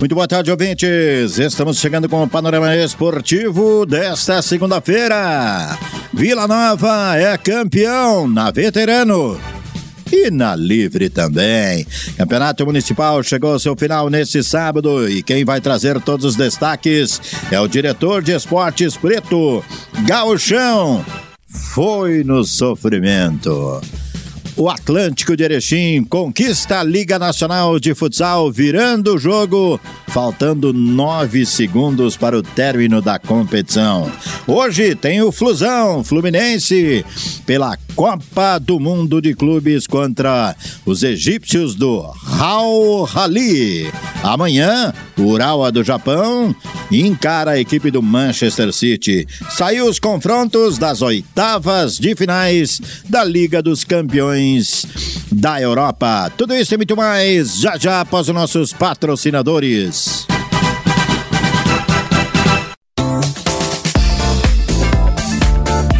Muito boa tarde, ouvintes. Estamos chegando com o panorama esportivo desta segunda-feira. Vila Nova é campeão na Veterano e na Livre também. Campeonato Municipal chegou ao seu final neste sábado e quem vai trazer todos os destaques é o diretor de esportes Preto, Gauchão. Foi no sofrimento. O Atlântico de Erechim conquista a Liga Nacional de Futsal, virando o jogo, faltando nove segundos para o término da competição. Hoje tem o Flusão Fluminense pela Copa do Mundo de Clubes contra os egípcios do Al Rally. Amanhã, o Urawa do Japão encara a equipe do Manchester City. Saiu os confrontos das oitavas de finais da Liga dos Campeões da Europa. Tudo isso e muito mais já já após os nossos patrocinadores.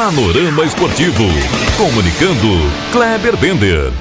Panorama Esportivo. Comunicando, Kleber Bender.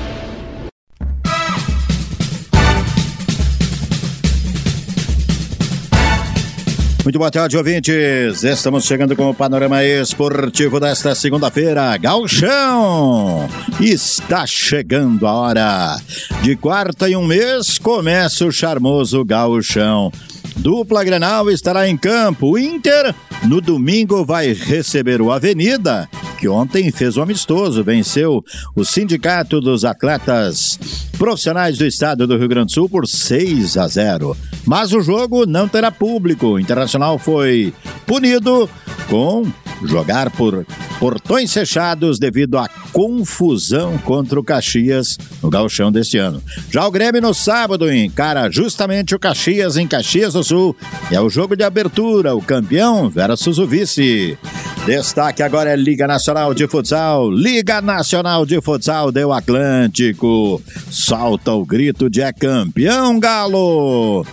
Muito boa tarde, ouvintes. Estamos chegando com o panorama esportivo desta segunda-feira. Galchão! Está chegando a hora. De quarta em um mês começa o charmoso Galchão. Dupla Grenal estará em campo. O Inter, no domingo, vai receber o Avenida, que ontem fez um amistoso, venceu o Sindicato dos Atletas Profissionais do Estado do Rio Grande do Sul por 6 a 0. Mas o jogo não terá público. O Internacional foi punido com jogar por portões fechados devido à confusão contra o Caxias no gauchão deste ano. Já o Grêmio no sábado encara justamente o Caxias em Caxias do Sul. É o jogo de abertura, o campeão versus o vice. Destaque agora é Liga Nacional de Futsal. Liga Nacional de Futsal deu Atlântico. Salta o grito de é campeão, Galo.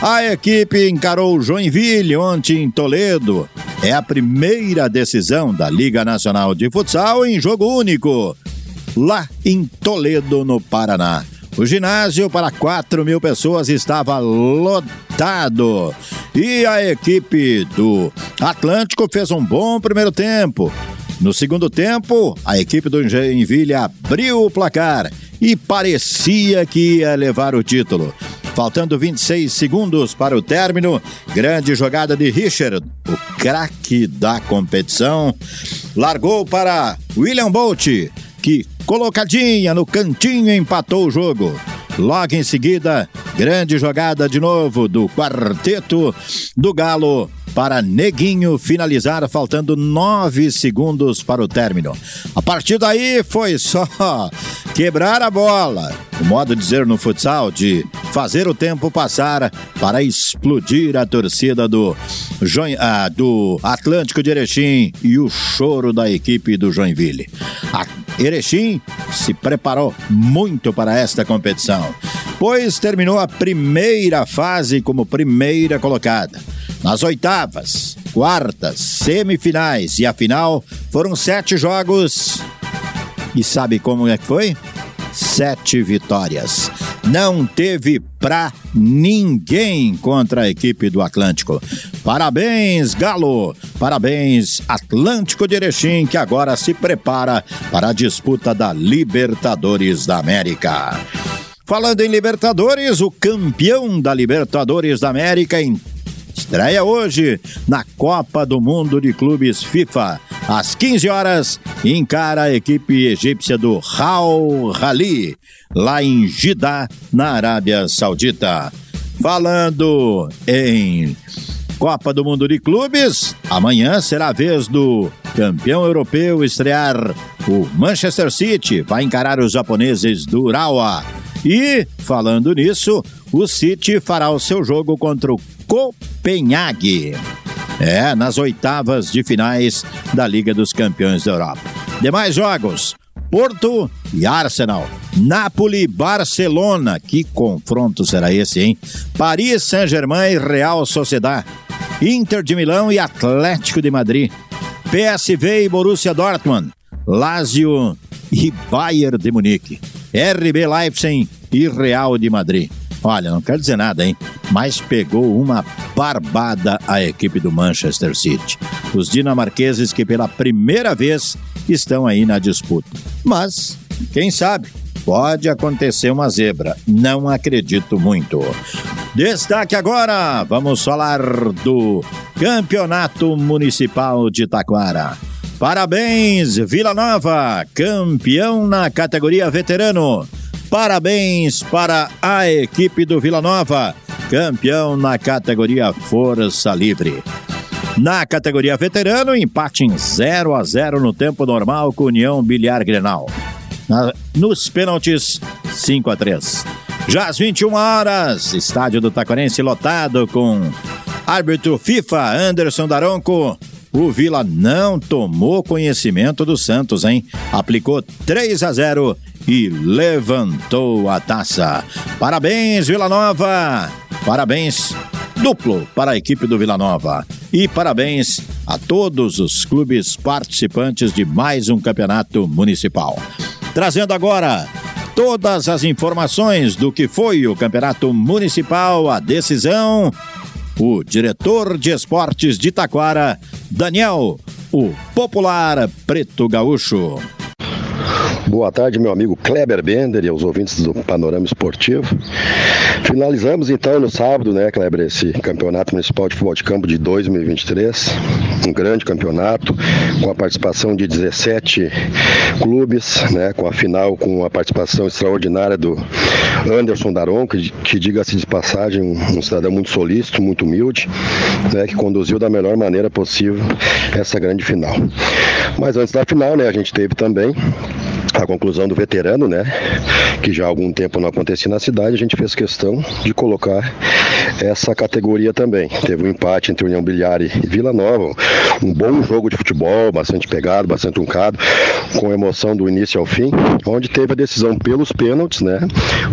A equipe encarou Joinville ontem em Toledo. É a primeira decisão da Liga Nacional de Futsal em jogo único, lá em Toledo, no Paraná. O ginásio para 4 mil pessoas estava lotado. E a equipe do Atlântico fez um bom primeiro tempo. No segundo tempo, a equipe do Joinville abriu o placar e parecia que ia levar o título. Faltando 26 segundos para o término, grande jogada de Richard, o craque da competição, largou para William Bolt, que colocadinha no cantinho empatou o jogo. Logo em seguida, grande jogada de novo do quarteto do Galo para Neguinho finalizar, faltando nove segundos para o término. A partir daí foi só quebrar a bola, o modo de dizer no futsal de fazer o tempo passar para explodir a torcida do, ah, do Atlântico de Erechim e o choro da equipe do Joinville. A Erechim se preparou muito para esta competição, pois terminou a primeira fase como primeira colocada. Nas oitavas, quartas, semifinais e a final foram sete jogos. E sabe como é que foi? Sete vitórias. Não teve pra ninguém contra a equipe do Atlântico. Parabéns, Galo! Parabéns, Atlântico de Erechim, que agora se prepara para a disputa da Libertadores da América. Falando em Libertadores, o campeão da Libertadores da América Estreia hoje na Copa do Mundo de Clubes FIFA. Às 15 horas, encara a equipe egípcia do Al Rali, lá em Jeddah, na Arábia Saudita. Falando em Copa do Mundo de Clubes, amanhã será a vez do campeão europeu estrear o Manchester City, vai encarar os japoneses do Urawa. E, falando nisso, o City fará o seu jogo contra o Copenhague. É, nas oitavas de finais da Liga dos Campeões da Europa. Demais jogos: Porto e Arsenal. Napoli, Barcelona. Que confronto será esse, hein? Paris Saint-Germain e Real Sociedad. Inter de Milão e Atlético de Madrid. PSV e Borussia Dortmund. Lazio e Bayern de Munique. RB Leipzig e Real de Madrid. Olha, não quero dizer nada, hein? Mas pegou uma barbada a equipe do Manchester City. Os dinamarqueses que pela primeira vez estão aí na disputa. Mas, quem sabe, pode acontecer uma zebra. Não acredito muito. Destaque agora, vamos falar do Campeonato Municipal de Taquara. Parabéns, Vila Nova, campeão na categoria veterano. Parabéns para a equipe do Vila Nova, campeão na categoria Força Livre. Na categoria veterano, empate em 0 a 0 no tempo normal com União Bilhar Grenal. Na, nos pênaltis, 5 a 3. Já às 21 horas, estádio do Taquarense lotado com árbitro FIFA Anderson Daronco. O Vila não tomou conhecimento do Santos, hein? Aplicou 3 a 0 e levantou a taça. Parabéns, Vila Nova! Parabéns duplo para a equipe do Vila Nova. E parabéns a todos os clubes participantes de mais um campeonato municipal. Trazendo agora todas as informações do que foi o campeonato municipal, a decisão, o diretor de esportes de Taquara, Daniel, o popular Preto Gaúcho. Boa tarde, meu amigo Kleber Bender e aos ouvintes do Panorama Esportivo. Finalizamos então no sábado, né, Kleber, esse campeonato municipal de futebol de campo de 2023. Um grande campeonato, com a participação de 17 clubes, né, com a final com a participação extraordinária do Anderson Daron, que, que diga-se de passagem, um, um, cidadão muito solícito, muito humilde, né, que conduziu da melhor maneira possível essa grande final. Mas antes da final, né, a gente teve também a conclusão do veterano, né? Que já há algum tempo não acontecia na cidade, a gente fez questão de colocar essa categoria também. Teve um empate entre União Bilhar e Vila Nova, um bom jogo de futebol, bastante pegado, bastante truncado, com emoção do início ao fim, onde teve a decisão pelos pênaltis, né?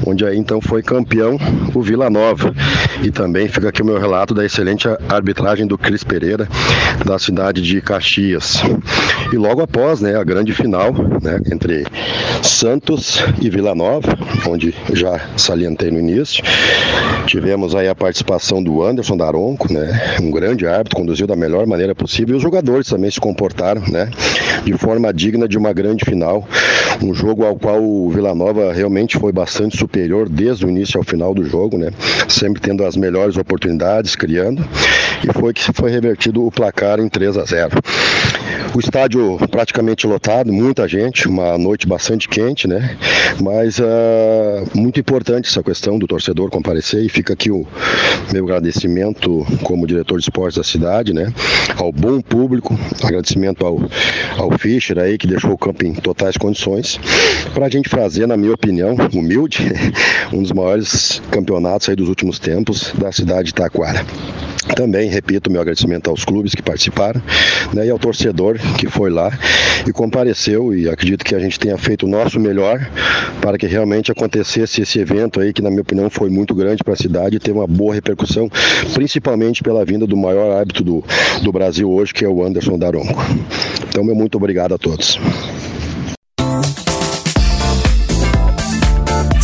Onde aí então foi campeão o Vila Nova. E também fica aqui o meu relato da excelente arbitragem do Cris Pereira, da cidade de Caxias. E logo após, né, a grande final, né, entre Santos e Vila Nova, onde já salientei no início. Tivemos aí a participação do Anderson Daronco, né? Um grande árbitro, conduziu da melhor maneira possível. E os jogadores também se comportaram, né? De forma digna de uma grande final. Um jogo ao qual o Vila Nova realmente foi bastante superior desde o início ao final do jogo, né? Sempre tendo as melhores oportunidades, criando. E foi que foi revertido o placar em 3 a 0. O estádio praticamente lotado, muita gente, uma noite bastante quente, né? Mas uh, muito importante essa questão do torcedor comparecer e fica aqui o meu agradecimento como diretor de esportes da cidade, né? Ao bom público, agradecimento ao, ao Fischer aí que deixou o campo em totais condições para a gente fazer, na minha opinião, humilde, um dos maiores campeonatos aí dos últimos tempos da cidade de Taquara. Também repito meu agradecimento aos clubes que participaram né, e ao torcedor que foi lá e compareceu e acredito que a gente tenha feito o nosso melhor para que realmente acontecesse esse evento aí que na minha opinião foi muito grande para a cidade e teve uma boa repercussão, principalmente pela vinda do maior árbitro do, do Brasil hoje, que é o Anderson Daronco. Então, meu muito obrigado a todos.